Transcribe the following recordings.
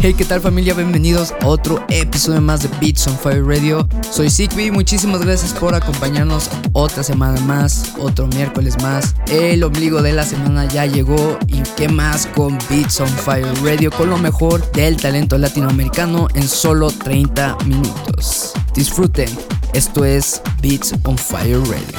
Hey, ¿qué tal familia? Bienvenidos a otro episodio más de Beats on Fire Radio. Soy Sigby, muchísimas gracias por acompañarnos otra semana más, otro miércoles más. El ombligo de la semana ya llegó y qué más con Beats on Fire Radio, con lo mejor del talento latinoamericano en solo 30 minutos. Disfruten, esto es Beats on Fire Radio.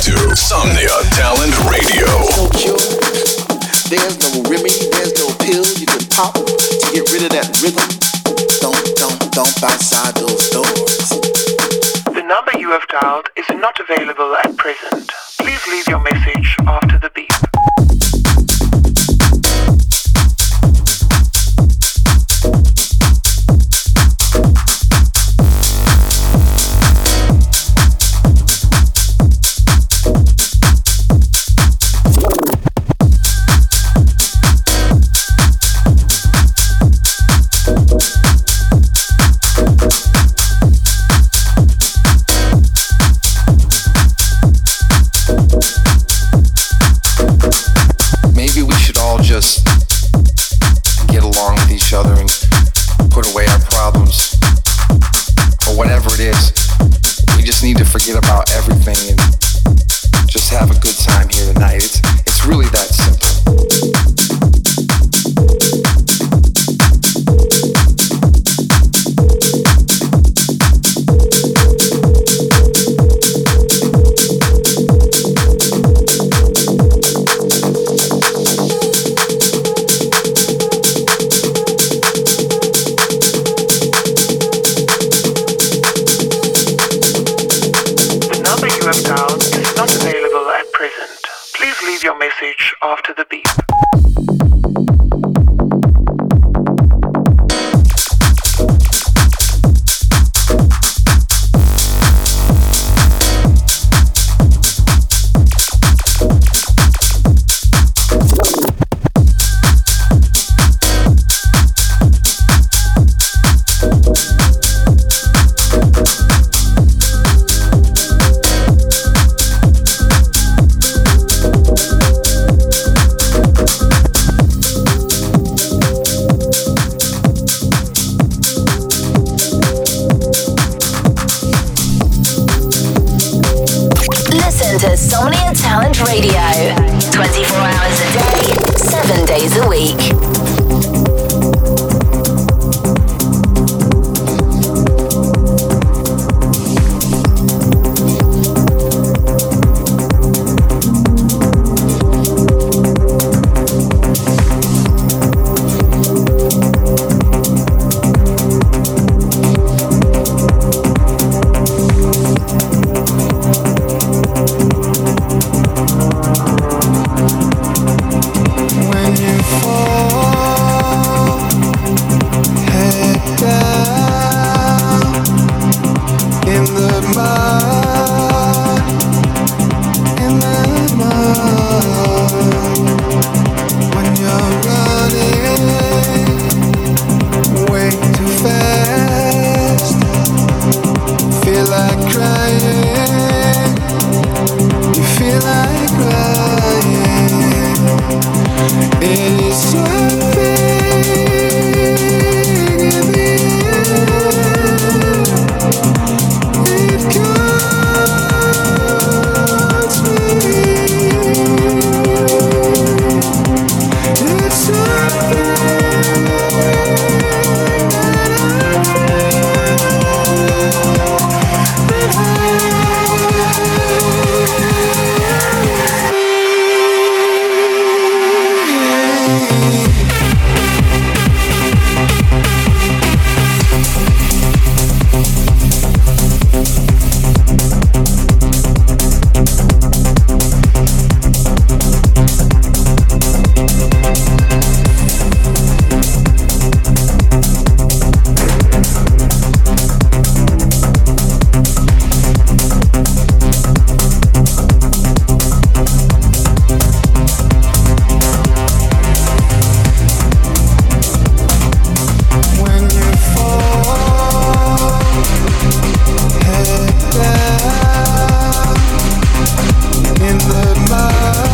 to Somnia Talent Radio. There's no cure, there's no remedy, there's no pill you can pop to get rid of that rhythm. Don't, don't, don't outside those doors. The number you have dialed is not available at present. Please leave your message love. in the mud.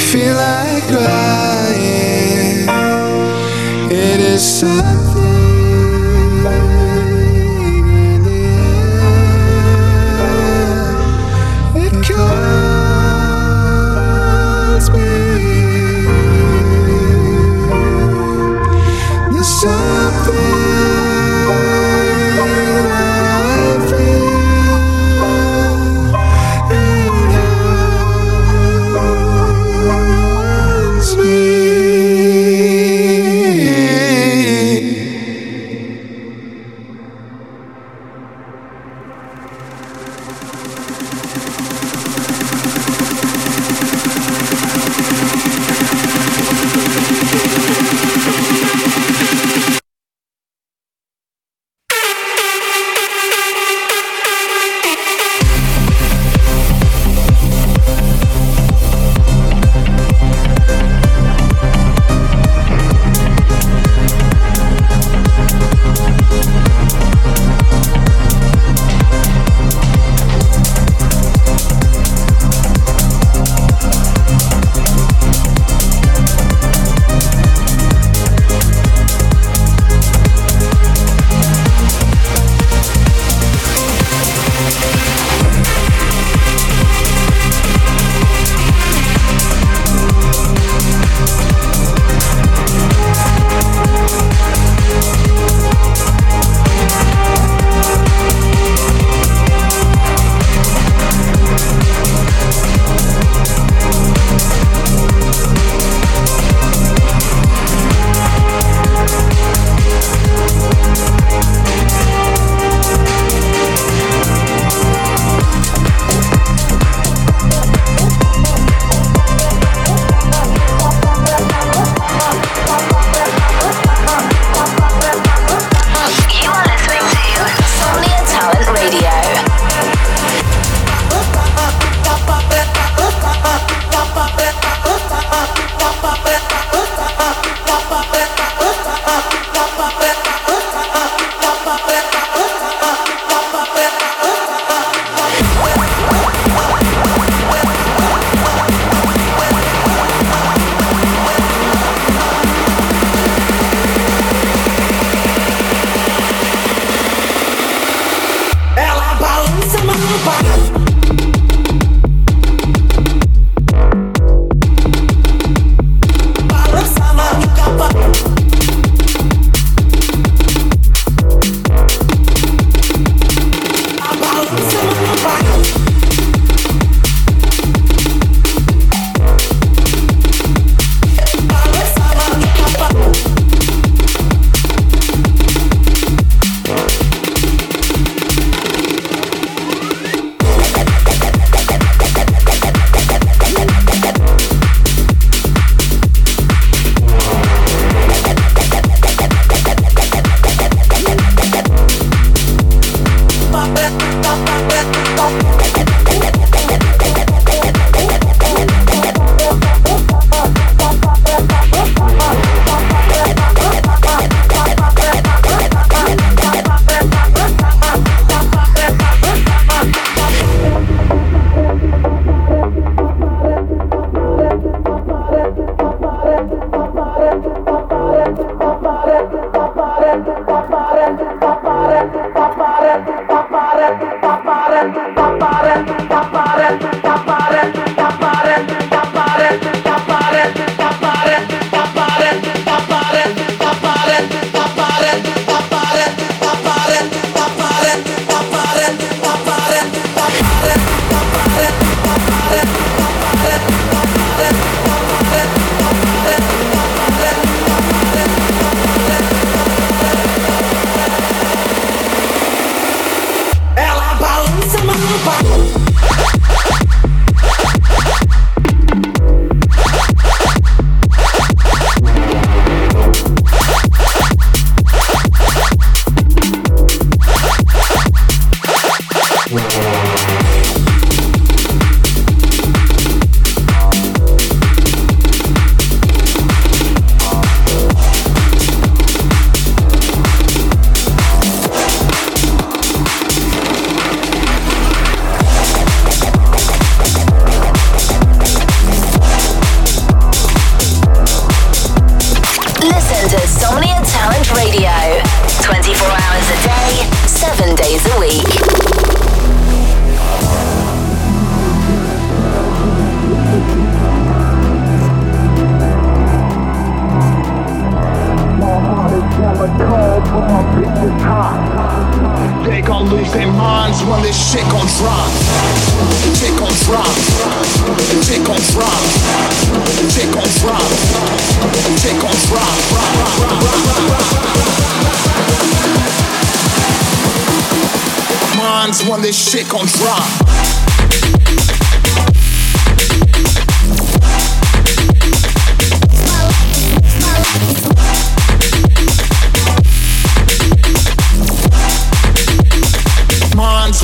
feel like crying, it is so. minds when this shit gon' drop.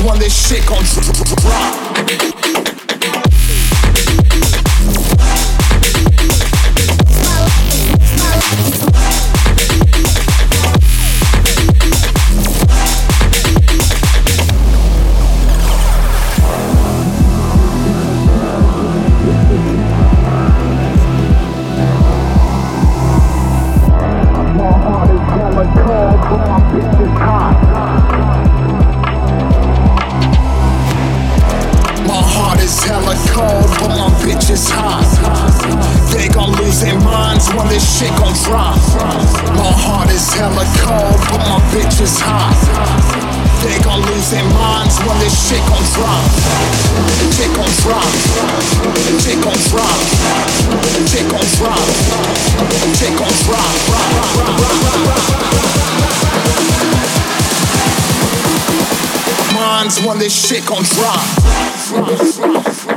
when this shit gon' drop. My heart is hella cold, but my bitch is hot. They gon' lose their minds when this shit gon' drop. Shit gon' drop. Shit gon' drop. Shit gon' drop. Shit gon' drop. Minds when this shit gon' drop. drop.